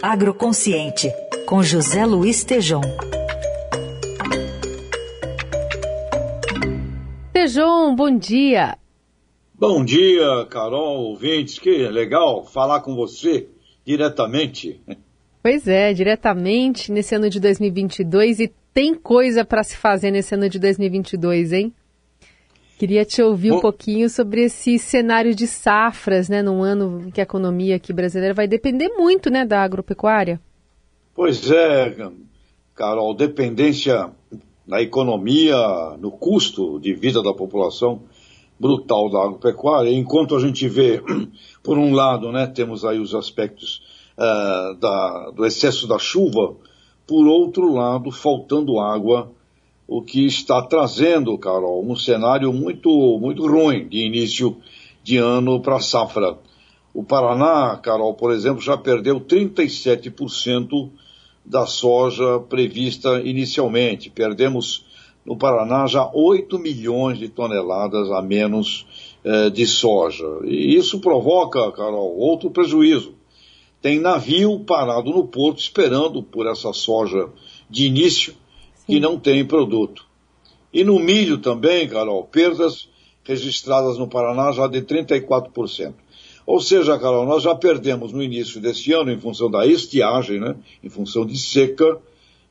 Agroconsciente, com José Luiz Tejom. Tejom, bom dia. Bom dia, Carol, ouvintes. Que legal falar com você diretamente. Pois é, diretamente nesse ano de 2022 e tem coisa para se fazer nesse ano de 2022, hein? Queria te ouvir um pouquinho sobre esse cenário de safras, né, num ano em que a economia aqui brasileira vai depender muito, né, da agropecuária. Pois é, Carol, dependência na economia, no custo de vida da população brutal da agropecuária, enquanto a gente vê, por um lado, né, temos aí os aspectos uh, da, do excesso da chuva, por outro lado, faltando água o que está trazendo, Carol, um cenário muito, muito ruim de início de ano para a safra. O Paraná, Carol, por exemplo, já perdeu 37% da soja prevista inicialmente. Perdemos no Paraná já 8 milhões de toneladas a menos eh, de soja. E isso provoca, Carol, outro prejuízo. Tem navio parado no porto esperando por essa soja de início que não tem produto. E no milho também, Carol, perdas registradas no Paraná já de 34%. Ou seja, Carol, nós já perdemos no início desse ano, em função da estiagem, né, em função de seca,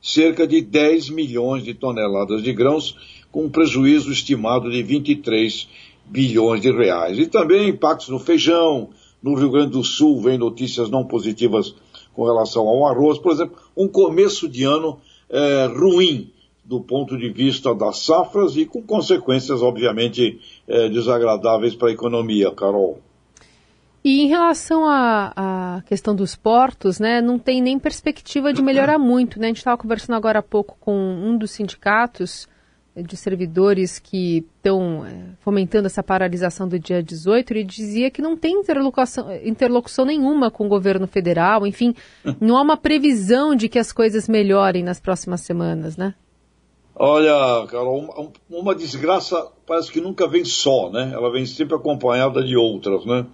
cerca de 10 milhões de toneladas de grãos, com um prejuízo estimado de 23 bilhões de reais. E também impactos no feijão, no Rio Grande do Sul vem notícias não positivas com relação ao arroz, por exemplo, um começo de ano é, ruim do ponto de vista das safras e com consequências, obviamente, é, desagradáveis para a economia, Carol. E em relação à, questão dos portos, né, não tem nem perspectiva de melhorar muito. Né? A gente estava conversando agora há pouco com um dos sindicatos de servidores que estão é, fomentando essa paralisação do dia 18, ele dizia que não tem interlocução, interlocução nenhuma com o governo federal, enfim, não há uma previsão de que as coisas melhorem nas próximas semanas, né? Olha, Carol, uma desgraça parece que nunca vem só, né? Ela vem sempre acompanhada de outras, né?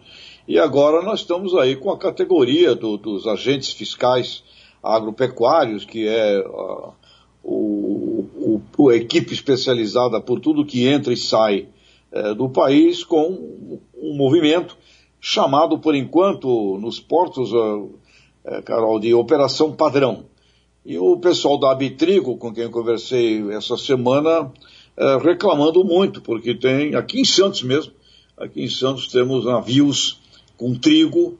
E agora nós estamos aí com a categoria do, dos agentes fiscais agropecuários, que é uh, o, o, a equipe especializada por tudo que entra e sai é, do país com um movimento chamado, por enquanto, nos portos, é, Carol, de Operação Padrão. E o pessoal da Abitrigo, com quem eu conversei essa semana, reclamando muito, porque tem, aqui em Santos mesmo, aqui em Santos temos navios com trigo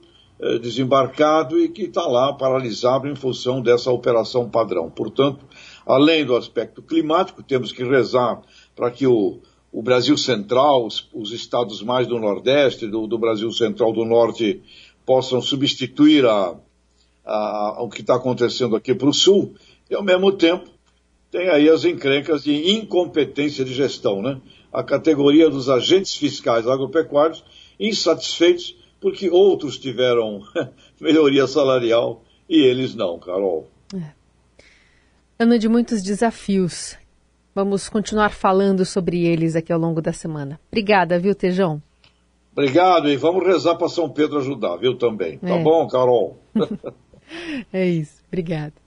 desembarcado e que está lá paralisado em função dessa operação padrão. Portanto, além do aspecto climático, temos que rezar para que o, o Brasil Central, os, os, estados mais do Nordeste, do, do, Brasil Central do Norte, possam substituir a, a, o que está acontecendo aqui para o Sul, e ao mesmo tempo tem aí as encrencas de incompetência de gestão, né? A categoria dos agentes fiscais agropecuários insatisfeitos porque outros tiveram melhoria salarial e eles não, Carol. É. Ano de muitos desafios. Vamos continuar falando sobre eles aqui ao longo da semana. Obrigada, viu, Tejão? Obrigado, e vamos rezar para São Pedro ajudar, viu, também. Tá é. bom, Carol? é isso. Obrigada.